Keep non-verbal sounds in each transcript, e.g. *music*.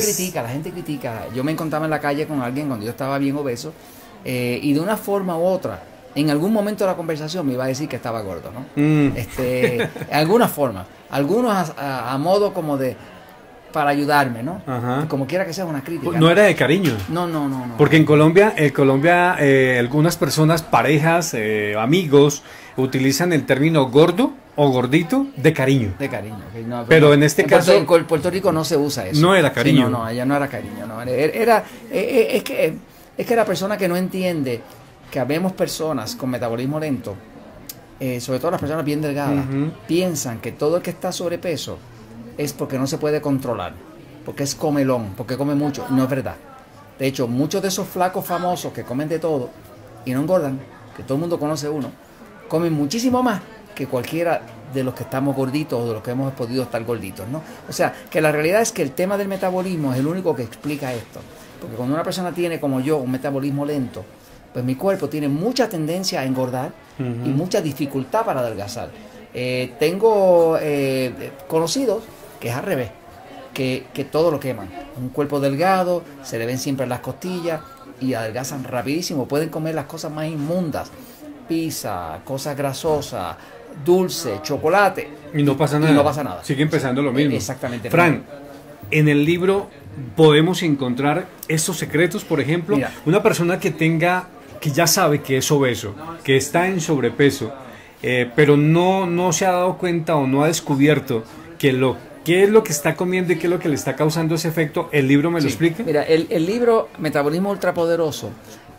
la Pues- gente critica, la gente critica. Yo me encontraba en la calle con alguien cuando yo estaba bien obeso eh, y de una forma u otra, en algún momento de la conversación me iba a decir que estaba gordo, ¿no? Mm. Este, en alguna forma. Algunos a, a- a modo como de para ayudarme, ¿no? Ajá. Como quiera que sea una crítica. No era de cariño. No, no, no, no. Porque en Colombia, en Colombia eh, algunas personas, parejas, eh, amigos, utilizan el término gordo o gordito de cariño. De cariño. no, Pero en este Puerto- caso- en Col- Puerto Rico no se usa eso. No era Sí, cariño. no, no, allá no era cariño. No. Era, eh, eh, es, que, es que la persona que no entiende que habemos personas con metabolismo lento, eh, sobre todo las personas bien delgadas, piensan que todo el que está sobrepeso es porque no se puede controlar, porque es comelón, porque come mucho. No es verdad. De hecho, muchos de esos flacos famosos que comen de todo y no engordan, que todo el mundo conoce uno, comen muchísimo más que cualquiera de los que estamos gorditos o de los que hemos podido estar gorditos, ¿no? O sea, que la realidad es que el tema del metabolismo es el único que explica esto. Porque cuando una persona tiene, como yo, un metabolismo lento, pues mi cuerpo tiene mucha tendencia a engordar y mucha dificultad para adelgazar. Eh, tengo eh, conocidos que es al revés, que, que todo lo queman. Un cuerpo delgado, se le ven siempre las costillas y adelgazan rapidísimo. Pueden comer las cosas más inmundas, pizza, cosas grasosas, dulce, chocolate. Y no pasa Y nada. no pasa nada. Sigue empezando lo mismo. Exactamente. Fran, en el libro podemos encontrar estos secretos, por ejemplo, Mira. una persona que tenga, que ya sabe que es obeso, que está en sobrepeso, eh, pero no, no se ha dado cuenta o no ha descubierto que lo qué es lo que está comiendo y qué es lo que le está causando ese efecto, el libro me lo explica. Mira, el, el libro Metabolismo Ultrapoderoso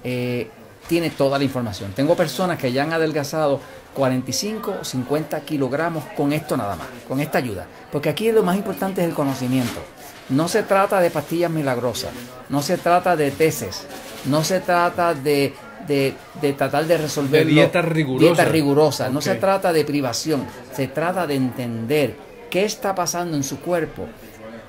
eh, tiene toda la información. Tengo personas que ya han adelgazado 45 o 50 kilogramos con esto nada más, con esta ayuda. Porque aquí lo más importante es el conocimiento. No se trata de pastillas milagrosas, no se trata de tesis, no se trata de, de, de tratar de resolver De dieta rigurosa. Dieta rigurosa, no se trata de privación, se trata de entender qué está pasando en su cuerpo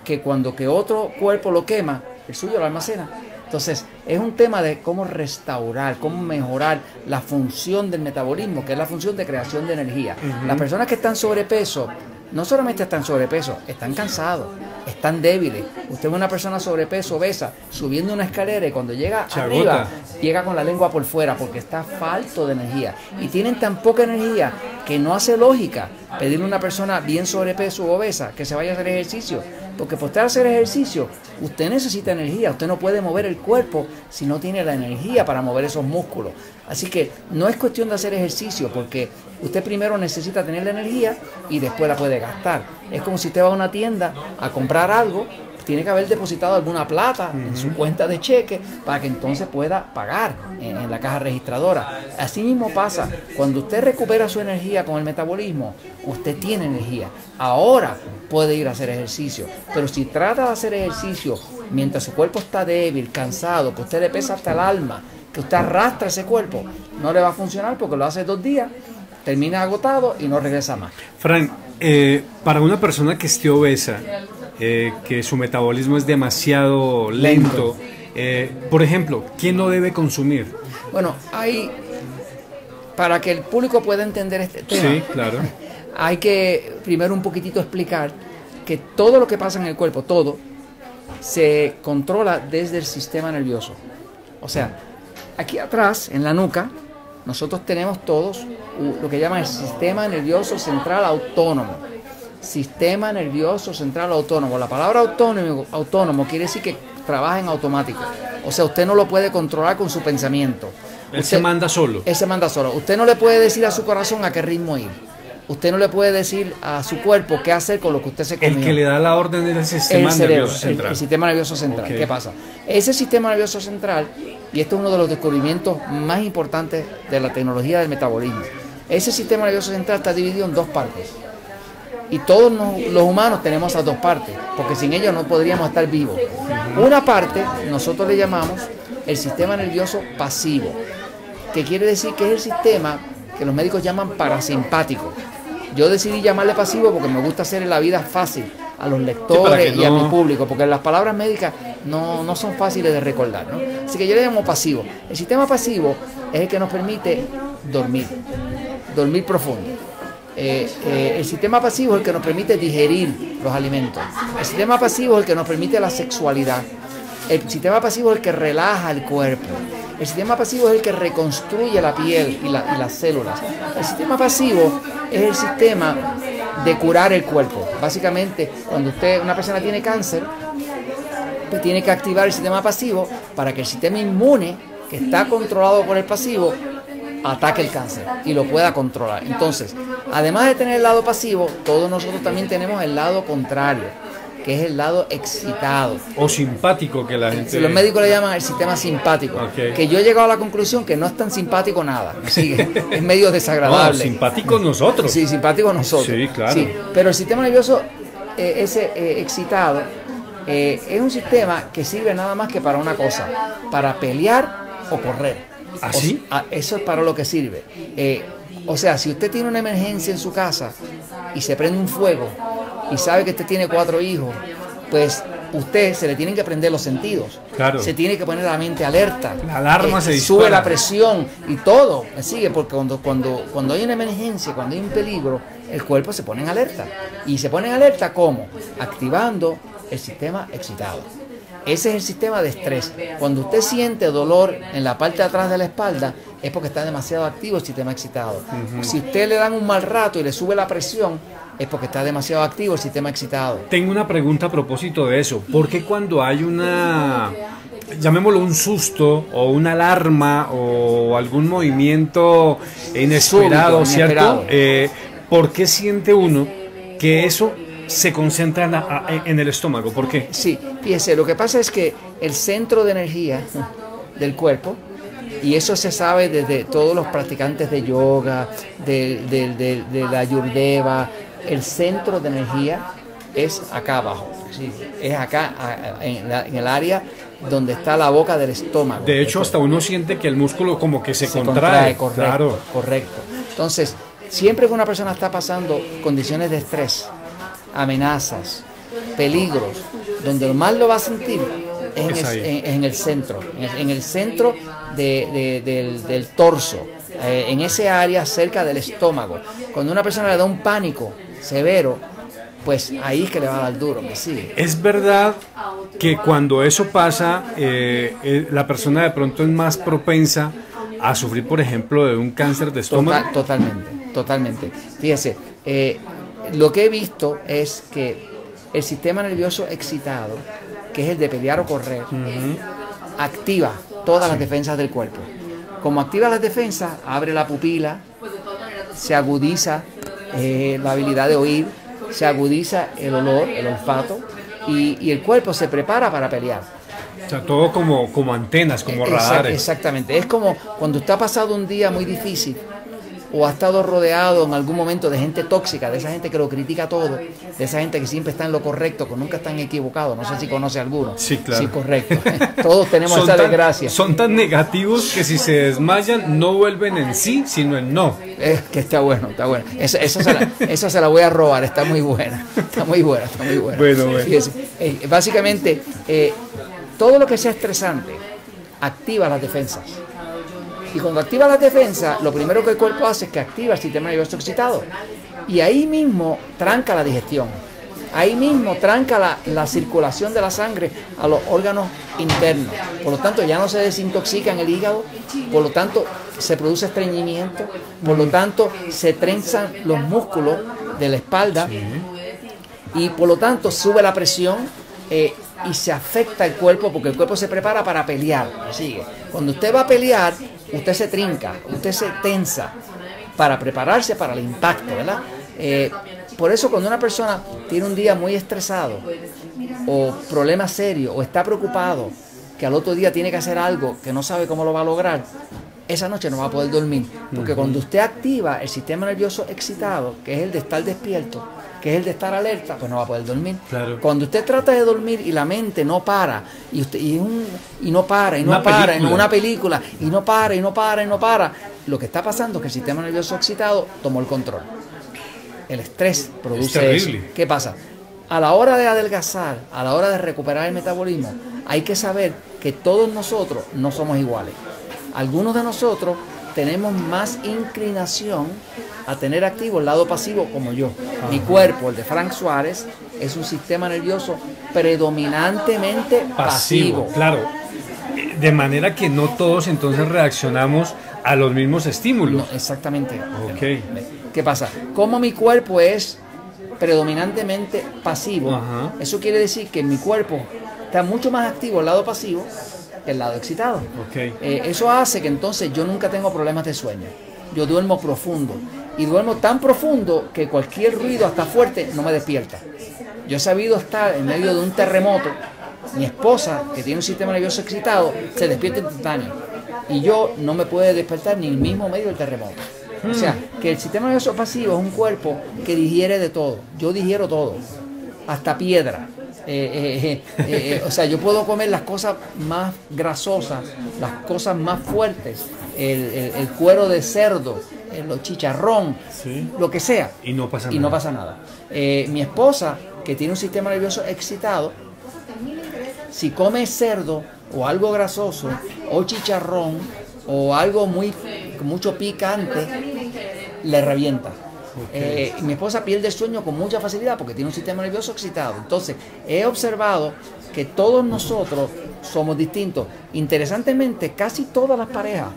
que cuando que otro cuerpo lo quema, el suyo lo almacena. Entonces, es un tema de cómo restaurar, cómo mejorar la función del metabolismo, que es la función de creación de energía. Las personas que están sobrepeso, no solamente están sobrepeso, están cansados, están débiles. Usted ve una persona sobrepeso, obesa, subiendo una escalera y cuando llega Se arriba, agota. llega con la lengua por fuera porque está falto de energía. Y tienen tan poca energía que no hace lógica pedirle a una persona bien sobrepeso o obesa que se vaya a hacer ejercicio. Porque por usted hacer ejercicio, usted necesita energía. Usted no puede mover el cuerpo si no tiene la energía para mover esos músculos. Así que no es cuestión de hacer ejercicio porque usted primero necesita tener la energía y después la puede gastar. Es como si usted va a una tienda a comprar algo tiene que haber depositado alguna plata en su cuenta de cheque para que entonces pueda pagar en, en la caja registradora. Así mismo pasa, cuando usted recupera su energía con el metabolismo, usted tiene energía. Ahora puede ir a hacer ejercicio, pero si trata de hacer ejercicio mientras su cuerpo está débil, cansado, que usted le pesa hasta el alma, que usted arrastra ese cuerpo, no le va a funcionar porque lo hace dos días, termina agotado y no regresa más. Fran, eh, para una persona que esté obesa, eh, que su metabolismo es demasiado lento, eh, por ejemplo, ¿quién no debe consumir? Bueno, hay, para que el público pueda entender este tema, Sí, claro. *laughs* hay que primero un poquitito explicar que todo lo que pasa en el cuerpo, todo, se controla desde el sistema nervioso. O sea, aquí atrás, en la nuca, nosotros tenemos todos lo que llaman el sistema nervioso central autónomo. Sistema nervioso central autónomo. La palabra autónomo, autónomo quiere decir que trabaja en automático. O sea, usted no lo puede controlar con su pensamiento. Él Usted- se manda solo. él se manda solo. Usted no le puede decir a su corazón a qué ritmo ir. Usted no le puede decir a su cuerpo qué hacer con lo que usted se comió. El que le da la orden es el sistema el cerebro, nervioso el- central. El, sistema nervioso central. ¿Qué pasa? Ese sistema nervioso central, y este es uno de los descubrimientos más importantes de la tecnología del metabolismo, ese sistema nervioso central está dividido en dos partes. Y todos nos- los humanos tenemos esas dos partes, porque sin ellos no podríamos estar vivos. Una parte nosotros le llamamos el sistema nervioso pasivo, que quiere decir que es el sistema que los médicos llaman parasimpático. Yo decidí llamarle pasivo porque me gusta hacer la vida fácil a los lectores y a mi público, porque las palabras médicas no, no son fáciles de recordar. ¿no? Así que yo le llamo pasivo. El sistema pasivo es el que nos permite dormir, dormir profundo. Eh, eh, el sistema pasivo es el que nos permite digerir los alimentos. El sistema pasivo es el que nos permite la sexualidad. El sistema pasivo es el que relaja el cuerpo. El sistema pasivo es el que reconstruye la piel y, las células. El sistema pasivo es el sistema de curar el cuerpo. Básicamente, cuando usted, una persona tiene cáncer, pues tiene que activar el sistema pasivo para que el sistema inmune, que está controlado por el pasivo, ataque el cáncer y lo pueda controlar. Entonces, además de tener el lado pasivo, todos nosotros también tenemos el lado contrario, que es el lado excitado. O simpático que la gente... los médicos le llaman el sistema simpático. Que yo he llegado a la conclusión que no es tan simpático nada. *laughs* es medio desagradable. No, simpático nosotros. Sí, simpático nosotros. Sí, claro. pero el sistema nervioso, eh, ese eh, excitado, eh, es un sistema que sirve nada más que para una cosa, para pelear o correr. ¿Así? ¿Ah, eso es para lo que sirve. Eh, o sea, si usted tiene una emergencia en su casa y se prende un fuego y sabe que usted tiene cuatro hijos, pues usted se le tienen que prender los sentidos. Claro. Se tiene que poner la mente alerta. La alarma eh, se Sube la presión y todo. Me sigue, porque cuando, cuando, cuando hay una emergencia, cuando hay un peligro, el cuerpo se pone en alerta. Y se pone en alerta ¿cómo? Activando el sistema excitado. Ese es el sistema de estrés. Cuando usted siente dolor en la parte de atrás de la espalda, es porque está demasiado activo el sistema excitado. Si usted le dan un mal rato y le sube la presión, es porque está demasiado activo el sistema excitado. Tengo una pregunta a propósito de eso. ¿Por qué cuando hay una, llamémoslo un susto o una alarma o algún movimiento inesperado, ¿cierto? Eh, ¿Por qué siente uno que eso se concentra en, el estómago. ¿Por qué? Sí, fíjese, lo que pasa es que el centro de energía del cuerpo, y eso se sabe desde todos los practicantes de yoga, de, la ayurveda, el centro de energía es acá abajo, es acá en, el área donde está la boca del estómago. De hecho, hasta uno siente que el músculo como que se, contrae. correcto, claro. correcto. Entonces, siempre que una persona está pasando condiciones de estrés, amenazas, peligros, donde lo más lo va a sentir es en, el, centro, en, el centro del, torso, eh, en ese área cerca del estómago. Cuando una persona le da un pánico severo, pues ahí es que le va a dar duro, me sigue. Es verdad que cuando eso pasa, eh, eh, la persona de pronto es más propensa a sufrir, por ejemplo, de un cáncer de estómago. totalmente, totalmente. Fíjese, lo que he visto es que el sistema nervioso excitado, que es el de pelear o correr, activa todas las defensas del cuerpo. Como activa las defensas, abre la pupila, se agudiza eh, la habilidad de oír, se agudiza el olor, el olfato, y, el cuerpo se prepara para pelear. O sea, todo como, como antenas, como radares. Exactamente. Es como cuando ha pasado un día muy difícil o ha estado rodeado en algún momento de gente tóxica, de esa gente que lo critica todo, de esa gente que siempre está en lo correcto, que nunca están equivocados. No sé si conoce alguno. Sí, claro. Sí, correcto. *laughs* Todos tenemos esa desgracia. Son tan negativos que si se desmayan no vuelven en sí, sino en no. Es que está bueno, está bueno. Eso, se, la, voy a robar, está muy buena. Está muy buena, está muy buena. Bueno, bueno. Eh, básicamente, eh, todo lo que sea estresante activa las defensas. Y cuando activa la defensa, lo primero que el cuerpo hace es que activa el sistema nervioso excitado. Y ahí mismo tranca la digestión. Ahí mismo tranca la, circulación de la sangre a los órganos internos. Por lo tanto, ya no se desintoxica en el hígado. Por lo tanto, se produce estreñimiento. Por lo tanto, se trenzan los músculos de la espalda. Y por lo tanto, sube la presión. Eh, y se afecta el cuerpo porque el cuerpo se prepara para pelear. Sigue. Cuando usted va a pelear, usted se trinca, usted se tensa para prepararse para el impacto, ¿verdad? Eh, por eso cuando una persona tiene un día muy estresado o problema serio o está preocupado que al otro día tiene que hacer algo que no sabe cómo lo va a lograr, esa noche no va a poder dormir. Porque cuando usted activa el sistema nervioso excitado, que es el de estar despierto, que es el de estar alerta, pues no va a poder dormir. Cuando usted trata de dormir y la mente no para, y usted y, un, y no para, y no para, en una película, y no para, y no para, y no para, lo que está pasando es que el sistema nervioso excitado tomó el control. El estrés produce eso. ¿Qué pasa? A la hora de adelgazar, a la hora de recuperar el metabolismo, hay que saber que todos nosotros no somos iguales. Algunos de nosotros tenemos más inclinación a tener activo el lado pasivo como yo. Mi cuerpo, el de Frank Suárez, es un sistema nervioso predominantemente pasivo. Claro, de manera que no todos entonces reaccionamos a los mismos estímulos. exactamente. Ok. ¿Qué pasa? Como mi cuerpo es predominantemente pasivo, eso quiere decir que mi cuerpo está mucho más activo el lado pasivo que el lado excitado. Okay. Eh, eso hace que entonces yo nunca tengo problemas de sueño. Yo duermo profundo y duermo tan profundo que cualquier ruido hasta fuerte no me despierta. Yo he sabido estar en medio de un terremoto. Mi esposa, que tiene un sistema nervioso excitado, se despierta instantáneo. Y yo no me puede despertar ni el mismo medio del terremoto. O sea, que el sistema nervioso pasivo es un cuerpo que digiere de todo. Yo digiero todo, hasta piedra. Eh, eh, eh, o sea, yo puedo comer las cosas más grasosas, las cosas más fuertes, el, cuero de cerdo, el chicharrón, lo que sea. Y no pasa y nada. no pasa nada. mi esposa, que tiene un sistema nervioso excitado, si come cerdo o algo grasoso o chicharrón o algo muy mucho picante, le revienta. Eh, mi esposa pierde el sueño con mucha facilidad porque tiene un sistema nervioso excitado. Entonces, he observado que todos nosotros somos distintos. Interesantemente, casi todas las parejas,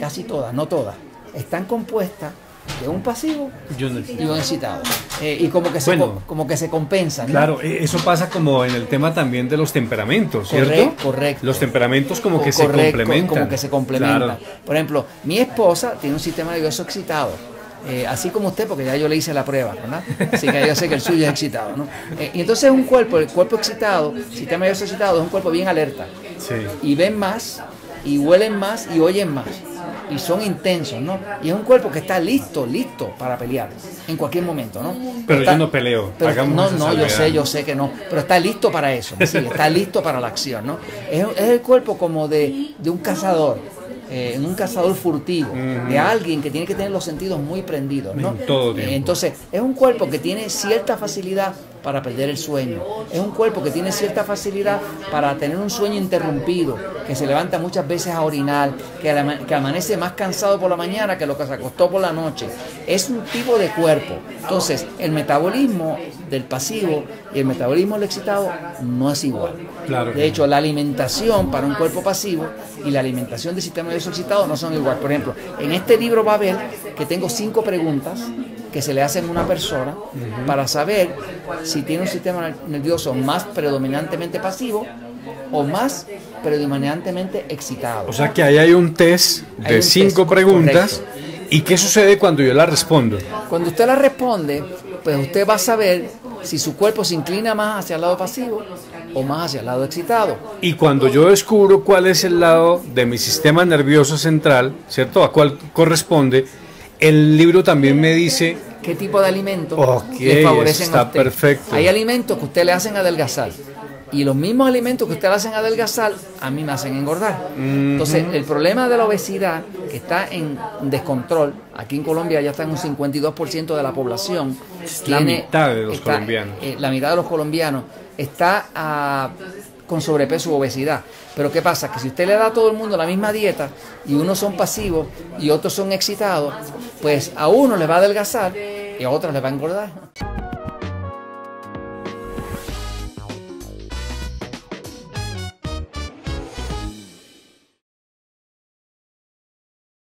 casi todas, no todas, están compuestas de un pasivo y un excitado. Eh, y como que, se, como que se compensan. Claro, e, eso pasa como en el tema también de los temperamentos, ¿cierto? Correcto. Los temperamentos como que se complementan. Como que se complementan. Por ejemplo, mi esposa tiene un sistema nervioso excitado. Eh, así como usted, porque ya yo le hice la prueba, ¿verdad? Así que yo sé que el suyo es excitado, ¿no? Eh, y entonces un cuerpo, el cuerpo excitado, sistema nervioso excitado, es un cuerpo bien alerta. Sí. Y ven más, y huelen más, y oyen más y son intensos, ¿no? Y es un cuerpo que está listo, listo para pelear en cualquier momento, ¿no? Pero yo no peleo. no, no, yo sé, yo sé que no, pero está listo para eso, está listo para la acción, ¿no? Es, el cuerpo como de, de un cazador, eh, un cazador furtivo, de alguien que tiene que tener los sentidos muy prendidos, ¿no? todo tiempo. entonces, es un cuerpo que tiene cierta facilidad para perder el sueño. Es un cuerpo que tiene cierta facilidad para tener un sueño interrumpido, que se levanta muchas veces a orinar, que, que amanece más cansado por la mañana que lo que se acostó por la noche. Es un tipo de cuerpo. Entonces, el metabolismo del pasivo y el metabolismo del excitado no es igual. Claro. De hecho, la alimentación para un cuerpo pasivo y la alimentación del sistema nervioso excitado no son igual. Por ejemplo, en este libro va a ver que tengo cinco preguntas que se le hacen a una persona para saber si tiene un sistema nervioso más predominantemente pasivo o más predominantemente excitado. O sea que ahí hay un test de cinco preguntas. ¿Y qué sucede cuando yo la respondo? Cuando usted la responde, pues usted va a saber si su cuerpo se inclina más hacia el lado pasivo o más hacia el lado excitado. Y cuando yo descubro cuál es el lado de mi sistema nervioso central, ¿cierto? A cuál corresponde, el libro también me dice qué tipo de alimentos le favorecen está a usted. perfecto. Hay alimentos que usted le hacen adelgazar y los mismos alimentos que usted le hacen adelgazar a mí me hacen engordar. Entonces, el problema de la obesidad que está en descontrol, aquí en Colombia ya está en un 52% de la población. la mitad de los colombianos. Eh, la mitad de los colombianos está a con sobrepeso u obesidad. Pero ¿qué pasa? Que si usted le da a todo el mundo la misma dieta y unos son pasivos y otros son excitados, pues a uno le va a adelgazar y a otros le va a engordar.